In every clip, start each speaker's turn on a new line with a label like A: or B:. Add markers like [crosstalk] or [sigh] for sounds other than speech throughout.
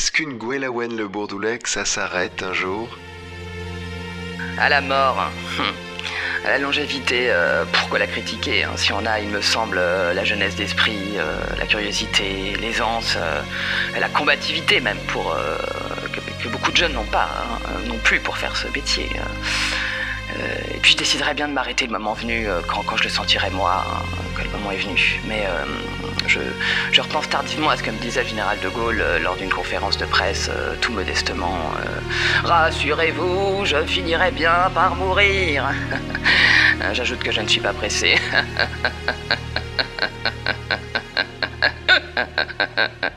A: Est-ce qu'une Gwenlawen le Bourdoulec, ça s'arrête un jour?
B: À la mort. Hum. À la longévité, euh, pourquoi la critiquer hein Si on a, il me semble, euh, la jeunesse d'esprit, euh, la curiosité, l'aisance, la combativité même, pour que, beaucoup de jeunes n'ont pas, hein, non plus pour faire ce métier. Et puis je déciderai bien de m'arrêter le moment venu, quand, je le sentirai moi, hein, quand le moment est venu. Mais je, repense tardivement à ce que me disait le général de Gaulle euh, lors d'une conférence de presse, euh, tout modestement. Euh, Rassurez-vous, je finirai bien par mourir. [laughs] J'ajoute que je ne suis pas pressé. [laughs]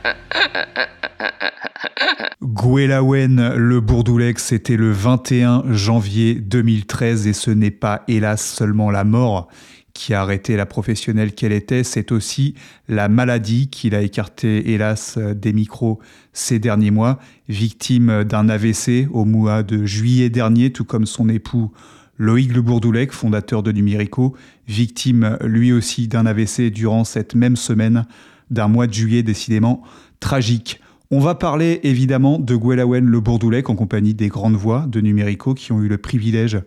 C: Gouelaouen, le Bourdoulex, c'était le 21 janvier 2013 et ce n'est pas hélas seulement la mort qui a arrêté la professionnelle qu'elle était, c'est aussi la maladie qui l'a écarté, hélas, des micros ces derniers mois, victime d'un AVC au mois de juillet dernier, tout comme son époux Loïc Le Bourdoulec, fondateur de Numérico, victime lui aussi d'un AVC durant cette même semaine d'un mois de juillet décidément tragique. On va parler évidemment de Gwellawen Le Bourdoulec en compagnie des grandes voix de Numérico qui ont eu le privilège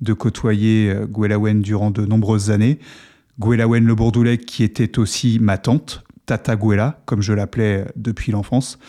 C: de côtoyer euh, Gwellawen durant de nombreuses années. Gwellawen Le Bourdoulec qui était aussi ma tante, Tata Gwella, comme je l'appelais depuis l'enfance,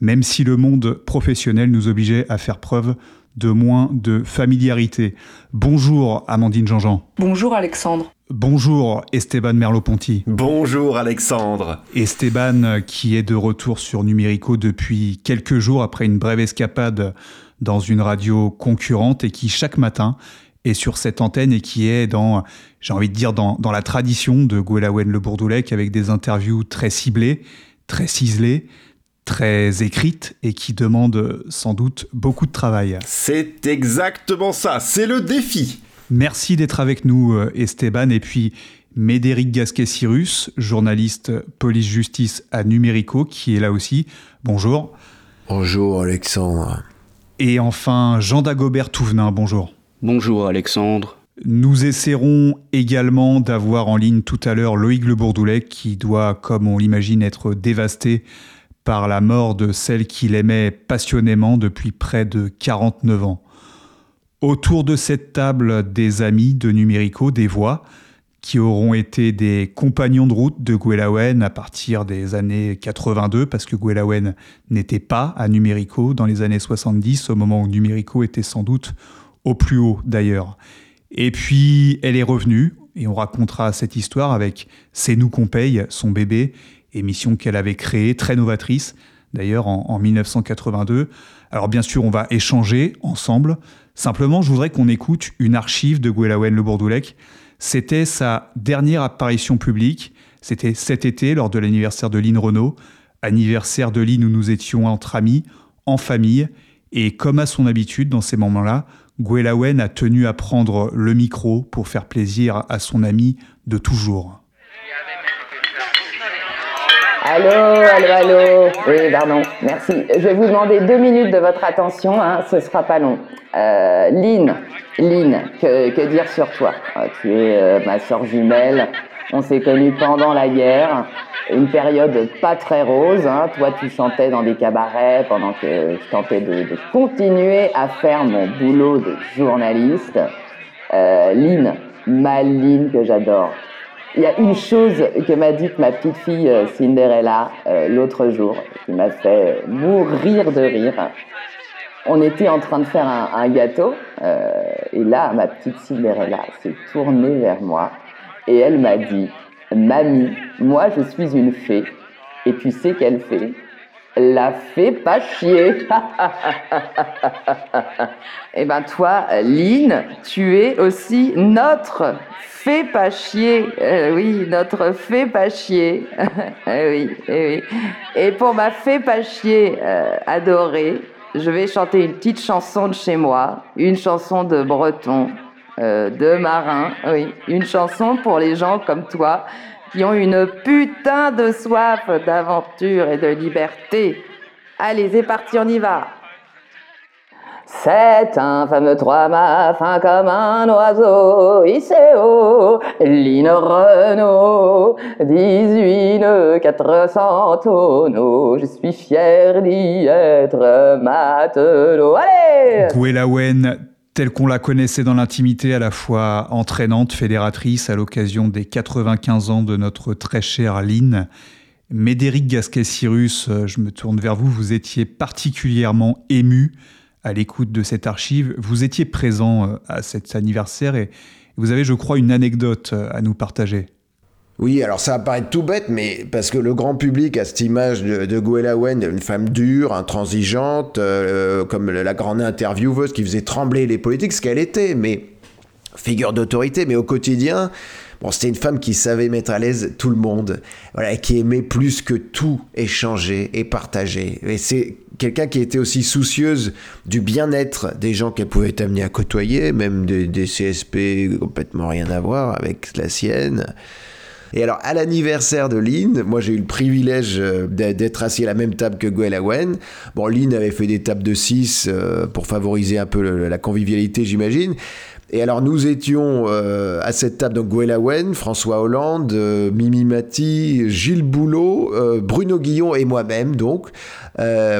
C: même si le monde professionnel nous obligeait à faire preuve de moins de familiarité. Bonjour Amandine Jean-Jean.
D: Bonjour Alexandre.
C: Bonjour Esteban Merleau-Ponty.
E: Bonjour Alexandre.
C: Esteban qui est de retour sur Numérico depuis quelques jours après une brève escapade dans une radio concurrente et qui chaque matin est sur cette antenne et qui est dans, j'ai envie de dire, dans, dans la tradition de Gwellawen Le Bourdoulec avec des interviews très ciblées, très ciselées, très écrites et qui demandent sans doute beaucoup de travail.
E: C'est exactement ça, c'est le défi.
C: Merci d'être avec nous euh, Esteban et puis Médéric Gasquet-Cyrus, journaliste police-justice à Numérico, qui est là aussi. Bonjour.
F: Bonjour Alexandre.
C: Et enfin Jean Dagobert Touvenin, bonjour.
G: Bonjour Alexandre.
C: Nous essaierons également d'avoir en ligne tout à l'heure Loïc Le Bourdoulec qui doit, comme on l'imagine, être dévasté par la mort de celle qu'il aimait passionnément depuis près de 49 ans. Autour de cette table, des amis de Numérico, des voix, qui auront été des compagnons de route de Gwellawen à partir des années 82, parce que Gwellawen n'était pas à Numérico dans les années 70, au moment où Numérico était sans doute au plus haut d'ailleurs. Et puis elle est revenue, et on racontera cette histoire avec C'est nous qu'on paye, son bébé, émission qu'elle avait créée, très novatrice, d'ailleurs en, 1982. Alors bien sûr, on va échanger ensemble. Simplement, je voudrais qu'on écoute une archive de Gwellawen Le Bourdoulec. C'était sa dernière apparition publique. C'était cet été, lors de l'anniversaire de Lynn Renault. Anniversaire de Lynn où nous étions entre amis, en famille. Et comme à son habitude dans ces moments-là, Gwellawen a tenu à prendre le micro pour faire plaisir à son ami de toujours.
H: Allô, allô, allô. Oui, pardon, merci. Je vais vous demander deux minutes de votre attention, hein, ce sera pas long. Euh, Lynn, Lynn, que, dire sur toi? Euh, Tu es euh, ma soeur jumelle, on s'est connus pendant la guerre une période pas très rose. Hein. Toi, tu chantais dans des cabarets pendant que je tentais de, continuer à faire mon boulot de journaliste. Euh, Lynn, ma Lynn que j'adore. Il y a une chose que m'a dite ma petite fille euh, Cinderella euh, l'autre jour, qui m'a fait mourir de rire. On était en train de faire un, gâteau, euh, et là, ma petite Cinderella s'est tournée vers moi, et elle m'a dit Mamie, moi je suis une fée. Et tu sais qu'elle fait La fée pas chier. [laughs] Eh ben toi, Lynn, tu es aussi notre fée pas chier. Euh, oui, notre fée pas chier. [laughs] eh oui, eh oui. Et pour ma fée pas chier euh, adorée, je vais chanter une petite chanson de chez moi, une chanson de breton. Euh, de marin, oui, une chanson pour les gens comme toi qui ont une putain de soif d'aventure et de liberté. Allez, c'est parti, on y va. C'est un fameux trois mâts fin comme un oiseau, haut, Line Renault, 18 nœuds, 400 tonneaux, je suis fier d'y être matelot. Allez
C: telle qu'on la connaissait dans l'intimité, à la fois entraînante, fédératrice, à l'occasion des 95 ans de notre très chère Line. Médéric Gasquet-Cyrus, je me tourne vers vous, vous étiez particulièrement ému à l'écoute de cette archive. Vous étiez présent euh, à cet anniversaire et vous avez, je crois, une anecdote euh, à nous partager.
F: Oui, alors ça apparaît tout bête, mais parce que le grand public a cette image de, de Wen, une femme dure, intransigeante, euh, comme la grande intervieweuse qui faisait trembler les politiques, ce qu'elle était, mais figure d'autorité, mais au quotidien, Bon, c'était une femme qui savait mettre à l'aise tout le monde, voilà, qui aimait plus que tout échanger et partager. Et c'est quelqu'un qui était aussi soucieuse du bien-être des gens qu'elle pouvait être amenée à côtoyer, même des, CSP complètement rien à voir avec la sienne. Et alors, à l'anniversaire de Lynn, moi j'ai eu le privilège euh, d'être assis à la même table que Gwen Bon, Lynn avait fait des tables de 6 euh, pour favoriser un peu la convivialité, j'imagine. Et alors nous étions euh, à cette table, donc Gwellawen, François Hollande, euh, Mimi Mati, Gilles Boulot, euh, Bruno Guillon et moi-même donc.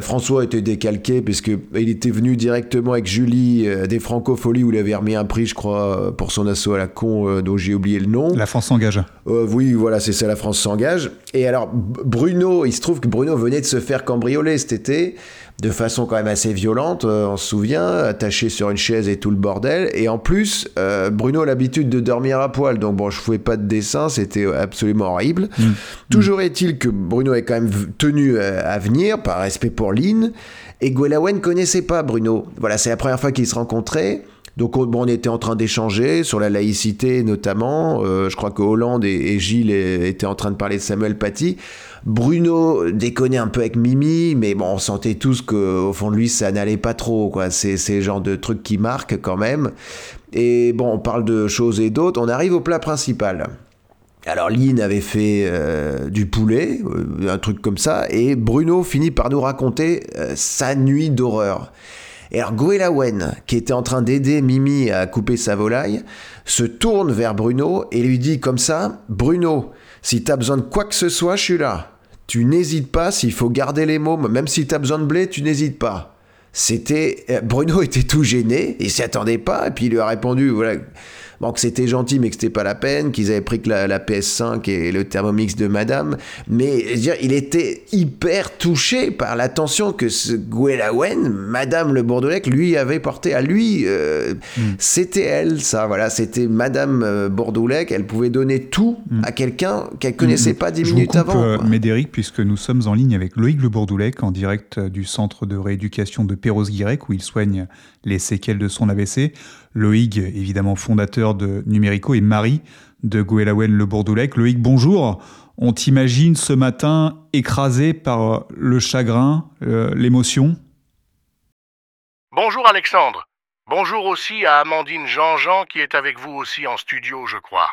F: François était décalqué puisqu'il était venu directement avec Julie des Francopholies où il avait remis un prix, je crois, pour son assaut à la con dont j'ai oublié le nom.
C: La France s'engage.
F: oui, voilà, c'est ça, la France s'engage. Et alors Bruno, il se trouve que Bruno venait de se faire cambrioler cet été de façon quand même assez violente, euh, on se souvient, attaché sur une chaise et tout le bordel. Et en plus, euh, Bruno a l'habitude de dormir à poil, donc bon, je ne pas de dessin, c'était absolument horrible. Mm. Toujours est-il que Bruno est quand même tenu euh, à venir, par respect pour Lynn, et ne connaissait pas Bruno. Voilà, c'est la première fois qu'ils se rencontraient. Donc on, était en train d'échanger sur la laïcité notamment. je crois que Hollande et, Gilles étaient en train de parler de Samuel Paty. Bruno déconnait un peu avec Mimi, mais bon, on sentait tous qu'au fond de lui, ça n'allait pas trop, quoi. C'est le genre de truc qui marque quand même. Et bon, on parle de choses et d'autres. On arrive au plat principal. Alors Lynn avait fait euh, du poulet, euh, un truc comme ça, et Bruno finit par nous raconter euh, sa nuit d'horreur. Et alors Gwellawen, qui était en train d'aider Mimi à couper sa volaille, se tourne vers Bruno et lui dit comme ça, Bruno, si t'as besoin de quoi que ce soit, je suis là. Tu n'hésites pas, s'il faut garder les mômes, même si t'as besoin de blé, tu n'hésites pas. C'était. Euh, Bruno était tout gêné, il s'y attendait pas, et puis il lui a répondu voilà, Bon, que c'était gentil, mais que c'était pas la peine, qu'ils avaient pris que la, PS5 et le Thermomix de madame. Mais, je veux dire, il était hyper touché par l'attention que ce Gwellawen, madame le Bordelais, lui avait porté à lui. Euh, mm. C'était elle, ça, voilà. C'était madame euh, Bordelais, elle pouvait donner tout mm. à quelqu'un qu'elle connaissait mm. pas dix minutes
C: vous
F: coupe, avant.
C: Euh, Médéric, puisque nous sommes en ligne avec Loïc Le Bordoulec, en direct du centre de rééducation de Perros-Guirec, où il soigne les séquelles de son AVC. Loïc, évidemment fondateur de Numérico, et Marie de Gouelaouen Le Bourdoulec. Loïc, bonjour. On t'imagine ce matin écrasé par le chagrin, euh, l'émotion?
D: Bonjour Alexandre. Bonjour aussi à Amandine Jean-Jean qui est avec vous aussi en studio, je crois.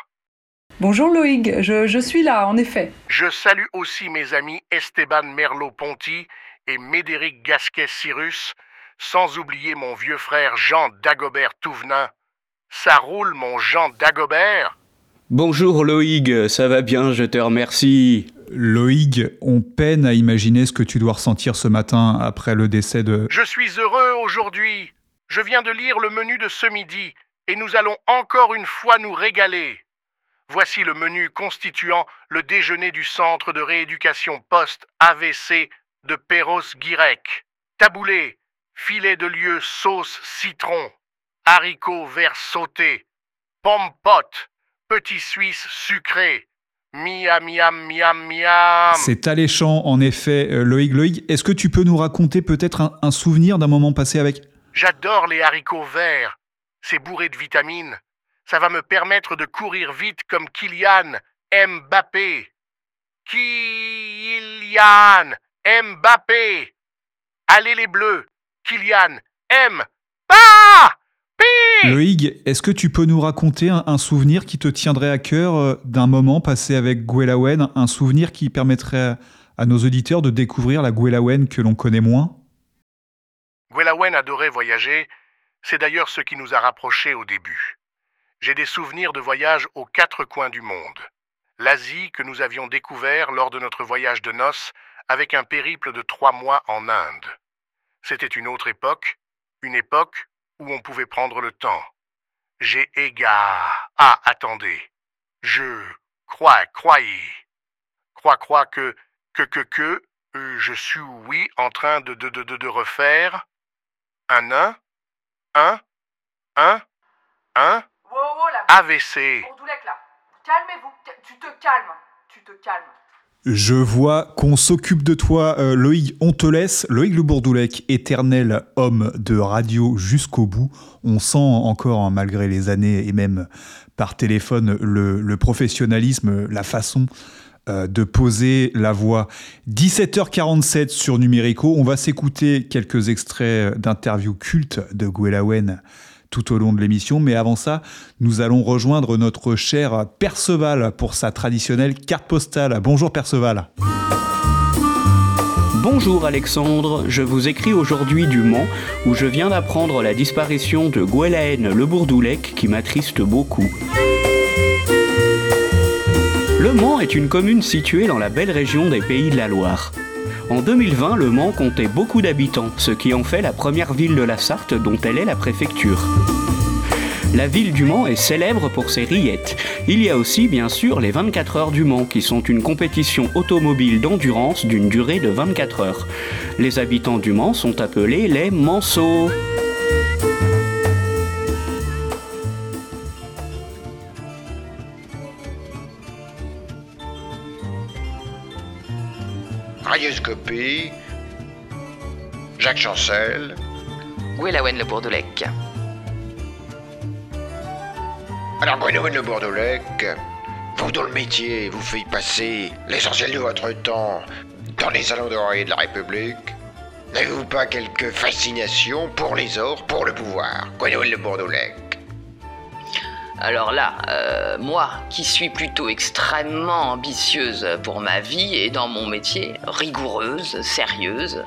G: Bonjour Loïc, je, je suis là, en effet.
D: Je salue aussi mes amis Esteban Merlot-Ponty et Médéric Gasquet-Cyrus, sans oublier mon vieux frère Jean Dagobert Touvenin. Ça roule, mon Jean Dagobert?
I: Bonjour Loïg, ça va bien, je te remercie.
C: Loïg, on peine à imaginer ce que tu dois ressentir ce matin après le décès de...
D: Je suis heureux aujourd'hui. Je viens de lire le menu de ce midi, et nous allons encore une fois nous régaler. Voici le menu constituant le déjeuner du centre de rééducation post-AVC de Perros-Guirec. Taboulé, filet de lieu sauce citron, haricots verts sautés, pomme pote, petit suisse sucré, miam miam miam miam.
C: C'est alléchant en effet, euh, Loïc. Loïc, est-ce que tu peux nous raconter peut-être un, souvenir d'un moment passé avec?
D: J'adore les haricots verts. C'est bourré de vitamines. Ça va me permettre de courir vite comme Kylian Mbappé. Kylian Mbappé. Allez les bleus, Kylian M. Ah
C: Loïg, est-ce que tu peux nous raconter un, souvenir qui te tiendrait à cœur euh, d'un moment passé avec Gwellawen, un souvenir qui permettrait à nos auditeurs de découvrir la Gwellawen que l'on connaît moins?
D: Gwellawen adorait voyager, c'est d'ailleurs ce qui nous a rapprochés au début. J'ai des souvenirs de voyages aux quatre coins du monde. L'Asie que nous avions découvert lors de notre voyage de noces avec un périple de trois mois en Inde. C'était une autre époque, une époque où on pouvait prendre le temps. J'ai égard. Ah, attendez. Je crois, croyez. Crois, crois que, que, que, que, euh, je suis, oui, en train de, de, de, de, de refaire un un, un, un, un,
G: Wow, wow, la
D: AVC.
G: Calmez-vous. Tu te calmes. Tu te calmes.
C: Je vois qu'on s'occupe de toi, euh, Loïc, on te laisse. Loïc Le Bourdoulec, éternel homme de radio jusqu'au bout. On sent encore, hein, malgré les années et même par téléphone, le, professionnalisme, la façon euh, de poser la voix. 17h47 sur Numérico. On va s'écouter quelques extraits d'interviews cultes de Gwellawen tout au long de l'émission. Mais avant ça, nous allons rejoindre notre cher Perceval pour sa traditionnelle carte postale. Bonjour Perceval.
I: Bonjour Alexandre, je vous écris aujourd'hui du Mans où je viens d'apprendre la disparition de Gwellaën Le Bourdoulec qui m'attriste beaucoup. Le Mans est une commune située dans la belle région des Pays de la Loire. En 2020, Le Mans comptait beaucoup d'habitants, ce qui en fait la première ville de la Sarthe dont elle est la préfecture. La ville du Mans est célèbre pour ses rillettes. Il y a aussi bien sûr les 24 heures du Mans qui sont une compétition automobile d'endurance d'une durée de 24 heures. Les habitants du Mans sont appelés les Manceaux.
F: Jacques Chancel,
H: Gwellawen Le Bourdoulec.
F: Alors Gwendolen Le Bourdoulec, vous dans le métier, vous faites passer l'essentiel de votre temps dans les salons dorés de la République. N'avez-vous pas quelque fascination pour les ors, pour le pouvoir? Gwendolen Le Bourdoulec
H: Alors là, euh, moi, qui suis plutôt extrêmement ambitieuse pour ma vie et dans mon métier, rigoureuse, sérieuse,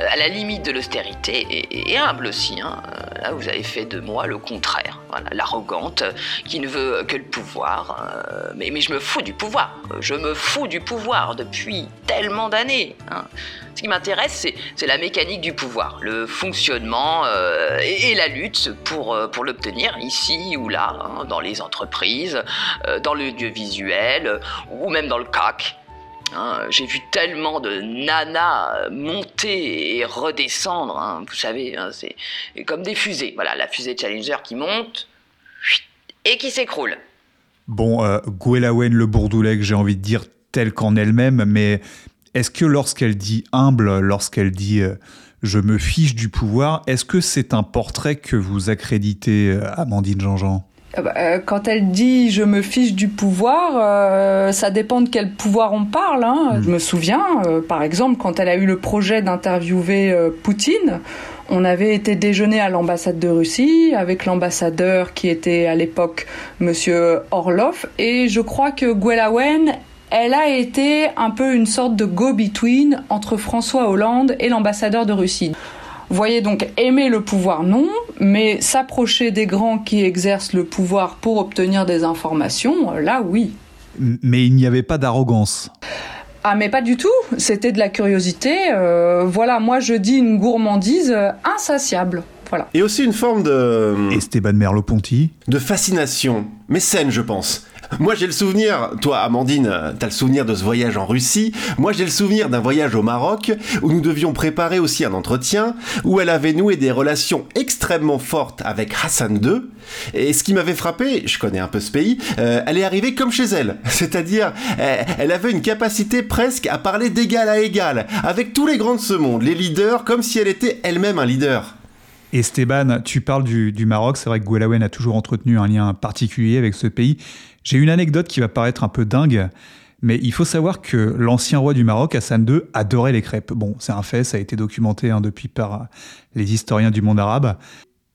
H: euh, à la limite de l'austérité et, et humble aussi, hein, euh, vous avez fait de moi le contraire, l'arrogante qui ne veut que le pouvoir. euh, mais, je me fous du pouvoir, je me fous du pouvoir depuis tellement d'années. hein. Ce qui m'intéresse, c'est, la mécanique du pouvoir, le fonctionnement euh, et, la lutte pour, euh, l'obtenir ici ou là, hein, dans les entreprises, euh, dans l'audiovisuel euh, ou même dans le CAC. Hein, j'ai vu tellement de nanas euh, monter et redescendre, hein, vous savez, hein, c'est comme des fusées. Voilà, la fusée Challenger qui monte et qui s'écroule.
C: Bon, euh, Gwellawen Le Bourdoulec, j'ai envie de dire telle qu'en elle-même, mais est-ce que lorsqu'elle dit humble, lorsqu'elle dit euh, je me fiche du pouvoir, est-ce que c'est un portrait que vous accréditez, euh, Amandine Jean-Jean?
G: Quand elle dit je me fiche du pouvoir, euh, ça dépend de quel pouvoir on parle. hein. Je me souviens, euh, par exemple, quand elle a eu le projet d'interviewer euh, Poutine, on avait été déjeuner à l'ambassade de Russie avec l'ambassadeur qui était à l'époque Monsieur Orlov, et je crois que Gwellawen elle a été un peu une sorte de go-between entre François Hollande et l'ambassadeur de Russie. Voyez donc aimer le pouvoir non, mais s'approcher des grands qui exercent le pouvoir pour obtenir des informations, là oui.
C: Mais il n'y avait pas d'arrogance.
G: Ah mais pas du tout, c'était de la curiosité. euh, voilà, moi je dis une gourmandise euh, insatiable. Voilà.
E: Et aussi une forme de...
C: Esteban Merleau-Ponty.
E: de fascination, mais saine, je pense. Moi, j'ai le souvenir, toi, Amandine, t'as le souvenir de ce voyage en Russie. Moi, j'ai le souvenir d'un voyage au Maroc où nous devions préparer aussi un entretien où elle avait noué des relations extrêmement fortes avec Hassan II. Et ce qui m'avait frappé, je connais un peu ce pays, euh, elle est arrivée comme chez elle. [laughs] C'est-à-dire, elle avait une capacité presque à parler d'égal à égal avec tous les grands de ce monde, les leaders, comme si elle était elle-même un leader.
C: Esteban, tu parles du, Maroc. C'est vrai que Gwellawen a toujours entretenu un lien particulier avec ce pays. J'ai une anecdote qui va paraître un peu dingue, mais il faut savoir que l'ancien roi du Maroc, Hassan II, adorait les crêpes. Bon, c'est un fait, ça a été documenté hein, depuis par les historiens du monde arabe.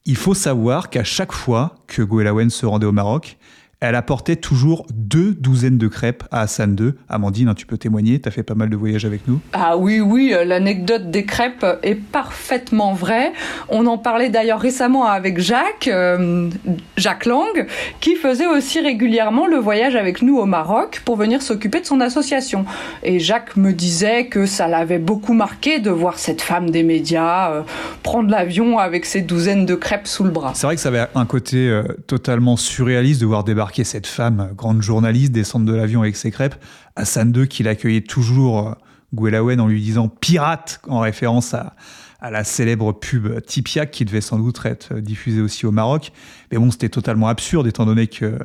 C: Il faut savoir qu'à chaque fois que Gwellawen se rendait au Maroc, elle apportait toujours deux douzaines de crêpes à Hassan II. Amandine, hein, tu peux témoigner, tu as fait pas mal de voyages avec nous.
G: Ah oui, oui, euh, l'anecdote des crêpes est parfaitement vraie. On en parlait d'ailleurs récemment avec Jacques, euh, Jacques Lang, qui faisait aussi régulièrement le voyage avec nous au Maroc pour venir s'occuper de son association. Et Jacques me disait que ça l'avait beaucoup marqué de voir cette femme des médias euh, prendre l'avion avec ses douzaines de crêpes sous le bras.
C: C'est vrai que ça avait un côté totalement surréaliste de voir débarquer cette femme, grande journaliste, descendre de l'avion avec ses crêpes. Hassan II qui l'accueillait toujours, euh, Gouelaouen, en lui disant pirate, en référence à, la célèbre pub Tipiak qui devait sans doute être diffusée aussi au Maroc. Mais bon, c'était totalement absurde étant donné que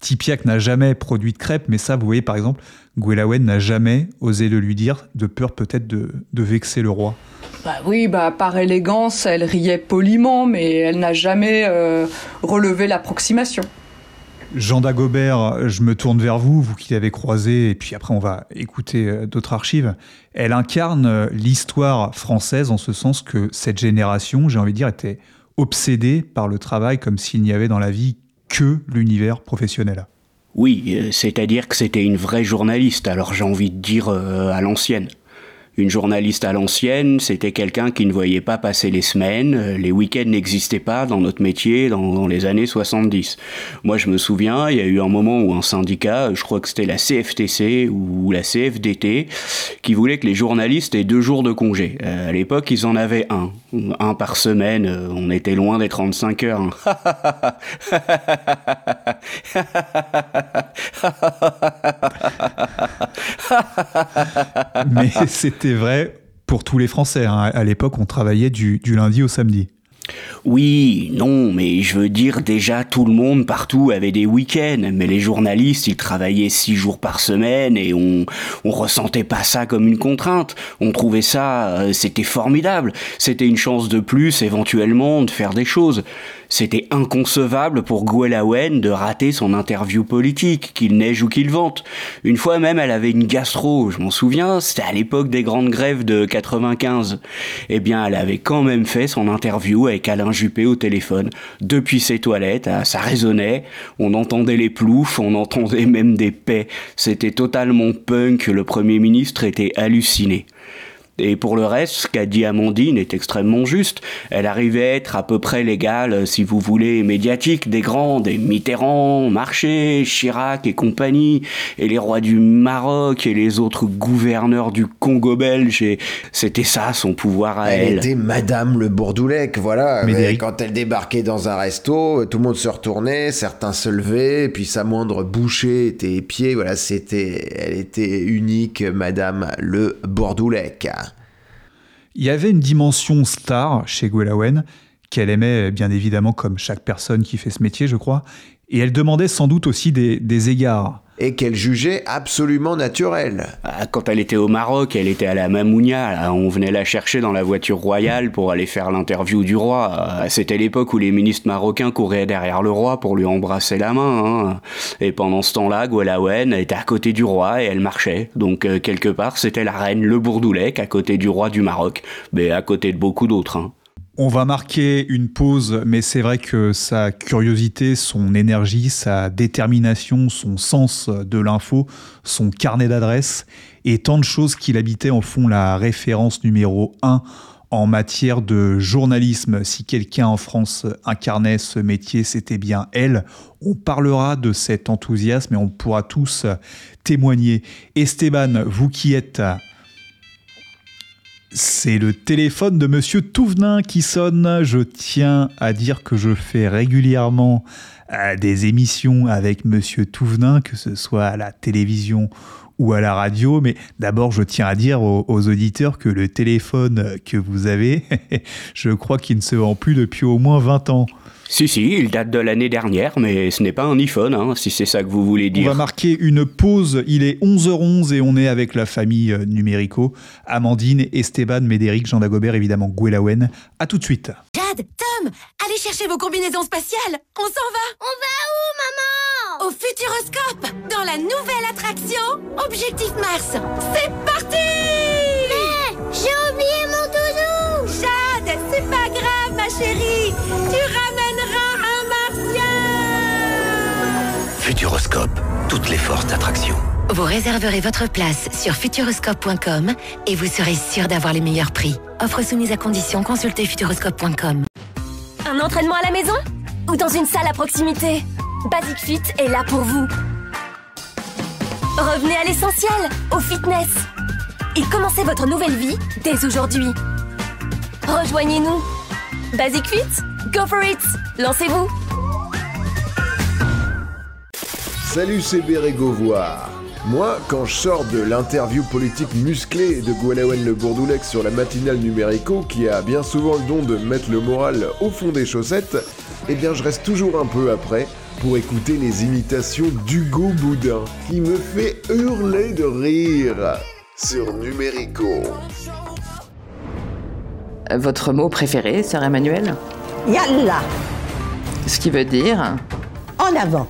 C: Tipiak n'a jamais produit de crêpes, mais ça, vous voyez, par exemple, Gouelaouen n'a jamais osé le lui dire, de peur peut-être de, vexer le roi.
G: Bah oui, bah par élégance, elle riait poliment, mais elle n'a jamais euh, relevé l'approximation.
C: Jean Dagobert, je me tourne vers vous, vous qui l'avez croisé, et puis après on va écouter euh, d'autres archives. Elle incarne euh, l'histoire française en ce sens que cette génération, j'ai envie de dire, était obsédée par le travail comme s'il n'y avait dans la vie que l'univers professionnel.
I: Oui, euh, c'est-à-dire que c'était une vraie journaliste, alors j'ai envie de dire à l'ancienne. Une journaliste à l'ancienne, c'était quelqu'un qui ne voyait pas passer les semaines, euh, les week-ends n'existaient pas dans notre métier dans, les années 70. Moi je me souviens, il y a eu un moment où un syndicat, je crois que c'était la CFTC ou la CFDT, qui voulait que les journalistes aient deux jours de congé. Euh, à l'époque ils en avaient un, un par semaine, euh, on était loin des 35 heures. Hein. [laughs]
C: Mais c'est c'était vrai pour tous les Français. Hein. À l'époque, on travaillait du, lundi au samedi.
I: Oui, non, mais je veux dire déjà tout le monde partout avait des week-ends, mais les journalistes ils travaillaient six jours par semaine et on on ressentait pas ça comme une contrainte. On trouvait ça euh, c'était formidable, c'était une chance de plus éventuellement de faire des choses. C'était inconcevable pour Gouelaouen de rater son interview politique, qu'il neige ou qu'il vente. Une fois même, elle avait une gastro, je m'en souviens, c'était à l'époque des grandes grèves de 95. Eh bien, elle avait quand même fait son interview avec Alain Juppé au téléphone, depuis ses toilettes, ah, ça résonnait, on entendait les ploufs, on entendait même des paix. C'était totalement punk, le Premier ministre était halluciné. Et pour le reste, ce qu'a dit Amandine est extrêmement juste. Elle arrivait à être à peu près légale, si vous voulez, médiatique des grands, des Mitterrand, Marché, Chirac et compagnie, et les rois du Maroc et les autres gouverneurs du Congo belge. Et c'était ça son pouvoir à elle.
F: Elle était Madame le Bourdoulec, voilà. Mais quand elle débarquait dans un resto, tout le monde se retournait, certains se levaient, puis sa moindre bouchée était pieds. Voilà, c'était, elle était unique, Madame le Bourdoulec.
C: Il y avait une dimension star chez Gwellawen qu'elle aimait bien évidemment comme chaque personne qui fait ce métier, je crois, et elle demandait sans doute aussi des, égards.
F: Et qu'elle jugeait absolument naturel.
I: Ah, quand elle était au Maroc, elle était à la Mamounia. On venait la chercher dans la voiture royale pour aller faire l'interview du roi. Ah, c'était l'époque où les ministres marocains couraient derrière le roi pour lui embrasser la main. Hein. Et pendant ce temps-là, Gwelawen était à côté du roi et elle marchait. Donc, euh, quelque part, c'était la reine Le Bourdoulec à côté du roi du Maroc. Mais à côté de beaucoup d'autres. Hein.
C: On va marquer une pause, mais c'est vrai que sa curiosité, son énergie, sa détermination, son sens de l'info, son carnet d'adresses et tant de choses qu'il habitait en font la référence numéro 1 en matière de journalisme. Si quelqu'un en France incarnait ce métier, c'était bien elle. On parlera de cet enthousiasme et on pourra tous témoigner. Esteban, vous qui êtes c'est le téléphone de Monsieur Touvenin qui sonne. Je tiens à dire que je fais régulièrement euh, des émissions avec Monsieur Touvenin, que ce soit à la télévision ou à la radio. Mais d'abord, je tiens à dire aux, aux, auditeurs que le téléphone que vous avez, [laughs] je crois qu'il ne se vend plus depuis au moins 20 ans.
I: Si, si, il date de l'année dernière, mais ce n'est pas un iPhone, hein, si c'est ça que vous voulez dire.
C: On va marquer une pause. Il est 11h11 et on est avec la famille euh, Numérico. Amandine, Esteban, Médéric, Jean Dagobert, évidemment Gouelaouen. A tout de suite.
J: Jade, Tom, allez chercher vos combinaisons spatiales. On s'en va.
K: On va où,
J: maman? Au Futuroscope, dans la nouvelle attraction Objectif Mars. C'est parti
K: Mais j'ai oublié mon doudou.
J: Jade, c'est pas grave, ma chérie. Tu ramènes
L: Futuroscope, toutes les forces d'attraction.
J: Vous réserverez votre place sur futuroscope.com et vous serez sûr d'avoir les meilleurs prix. Offre soumise à condition, consultez futuroscope.com.
M: Un entraînement à la maison Ou dans une salle à proximité? Basic Fit est là pour vous. Revenez à l'essentiel, au fitness. Et commencez votre nouvelle vie dès aujourd'hui. Rejoignez-nous. Basic Fit Go for it Lancez-vous
F: Salut, c'est Bérégovoire. Moi, quand je sors de l'interview politique musclée de Gwendolen Le Bourdoulex sur la matinale numérico, qui a bien souvent le don de mettre le moral au fond des chaussettes, eh bien je reste toujours un peu après pour écouter les imitations d'Hugo Boudin, qui me fait hurler de rire sur numérico.
H: Votre mot préféré, sœur Emmanuel
N: Yalla
H: Ce qui veut dire?
N: En avant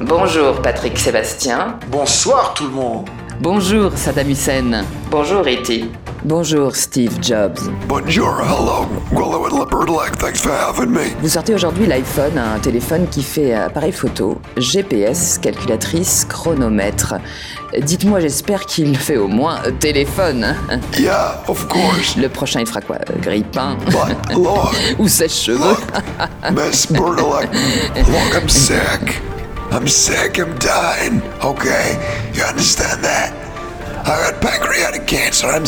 H: Bonjour Patrick Sébastien.
O: Bonsoir tout le monde.
H: Bonjour Saddam Hussein. Bonjour E.T. Bonjour Steve Jobs.
O: Bonjour, hello, Gwillow and thanks for having me.
H: Vous sortez aujourd'hui l'iPhone, un téléphone qui fait appareil photo, GPS, calculatrice, chronomètre. Dites-moi, j'espère qu'il fait au moins téléphone.
O: Yeah, of course.
H: Le prochain, il fera quoi?
O: But, look, [laughs]
H: Ou sèche-cheveux
O: Miss Burdalek, look, I'm sick. I'm sick, I'm dying, okay? You understand that?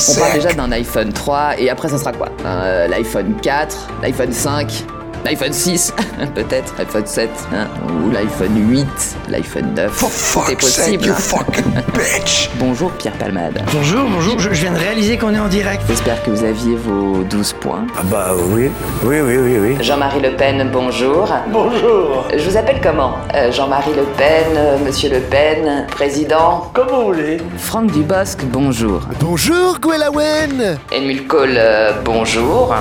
H: On parle déjà d'un iPhone 3 et après ça sera quoi? Euh, L'iPhone 4, l'iPhone 5, l'iPhone 6, [laughs] peut-être, l'iPhone 7, hein, ou l'iPhone 8, l'iPhone 9.
O: For
H: C'est
O: sake,
H: possible.
O: you fucking [laughs] bitch.
H: Bonjour Pierre Palmade.
P: Bonjour, bonjour, je, je viens de réaliser qu'on est en direct.
H: J'espère que vous aviez vos 12 points.
L: Ah bah oui, oui, oui, oui, oui.
H: Jean-Marie Le Pen, bonjour.
P: Bonjour.
H: Je vous appelle comment? Euh, Jean-Marie Le Pen, euh, Monsieur Le Pen, président?
P: Comme vous voulez.
H: Franck Dubosc, bonjour.
Q: Bonjour Gwellawen
H: Helmut Kohl, euh, bonjour.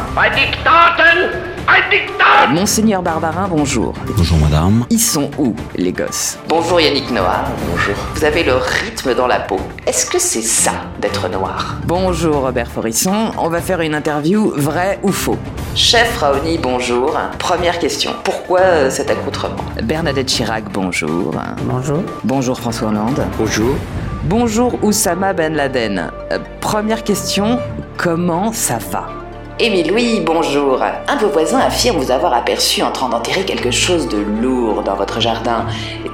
H: Monseigneur Barbarin, bonjour.
L: Bonjour madame.
H: Ils sont où, les gosses? Bonjour Yannick Noah. Bonjour. Vous avez le rythme dans la peau. Est-ce que c'est ça, d'être noir? Bonjour Robert Forisson. On va faire une interview vrai ou faux. Chef Raoni, bonjour. Première question. Pourquoi euh, cet accoutrement? Bernadette Chirac, bonjour.
N: Bonjour.
H: Bonjour François Hollande.
L: Bonjour.
H: Bonjour Oussama Ben Laden. Euh, première question, comment ça va? Émile, oui, bonjour. Un de vos voisins affirme vous avoir aperçu en train d'enterrer quelque chose de lourd dans votre jardin.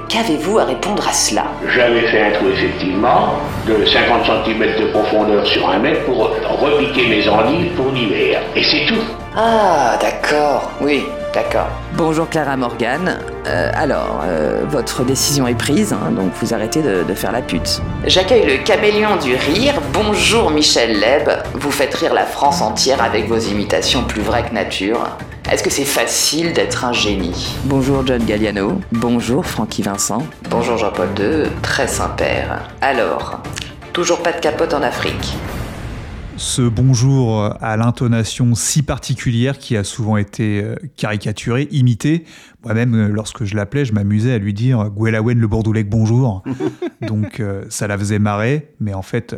H: Qu'avez-vous à répondre à cela?
R: J'avais fait un trou effectivement de 50 cm de profondeur sur un mètre pour repiquer mes endives pour l'hiver. Et c'est tout.
H: Ah, d'accord, oui, d'accord. Bonjour Clara Morgan. Euh, alors, euh, votre décision est prise, hein, donc vous arrêtez de, de faire la pute. J'accueille le caméléon du rire. Bonjour Michel Leb. Vous faites rire la France entière avec vos imitations plus vraies que nature. Est-ce que c'est facile d'être un génie? Bonjour John Galliano. Bonjour Francky Vincent. Bonjour Jean-Paul II. Très Saint-Père. Alors, toujours pas de capote en Afrique.
C: Ce bonjour à l'intonation si particulière qui a souvent été euh, caricaturée, imitée. Moi-même, euh, lorsque je l'appelais, je m'amusais à lui dire Gwellawen le Bourdoulec bonjour. [laughs] Donc euh, ça la faisait marrer, mais en fait,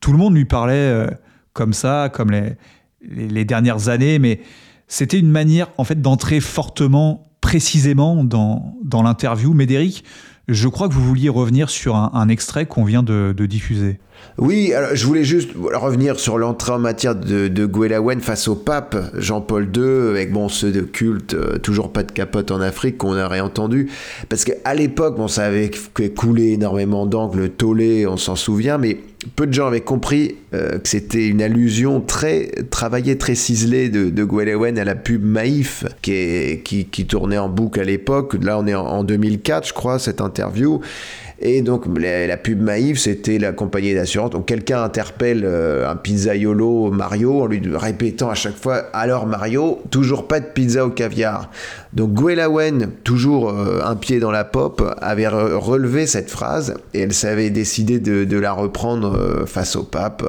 C: tout le monde lui parlait euh, comme ça, comme les, les, les dernières années, mais c'était une manière en fait d'entrer fortement, précisément dans, dans l'interview. Médéric, je crois que vous vouliez revenir sur un, un extrait qu'on vient de, de diffuser.
F: Oui, alors je voulais juste revenir sur l'entrée en matière de, de face au pape Jean-Paul II, avec bon ceux de culte, euh, toujours pas de capote en Afrique qu'on a réentendu, parce qu'à l'époque, bon, ça avait coulé énormément d'angles, le tollé, on s'en souvient, mais peu de gens avaient compris euh, que c'était une allusion très travaillée, très ciselée de, de à la pub Maïf qui tournait en boucle à l'époque. Là, on est en, en 2004, je crois, cette interview. Et donc, la, pub Maïf, c'était la compagnie d'assurance. Donc, quelqu'un interpelle euh, un pizzaiolo Mario en lui répétant à chaque fois Alors, Mario, toujours pas de pizza au caviar. Donc, Gwellawen, toujours euh, un pied dans la pop, avait re relevé cette phrase et elle savait décider de, la reprendre euh, face au pape.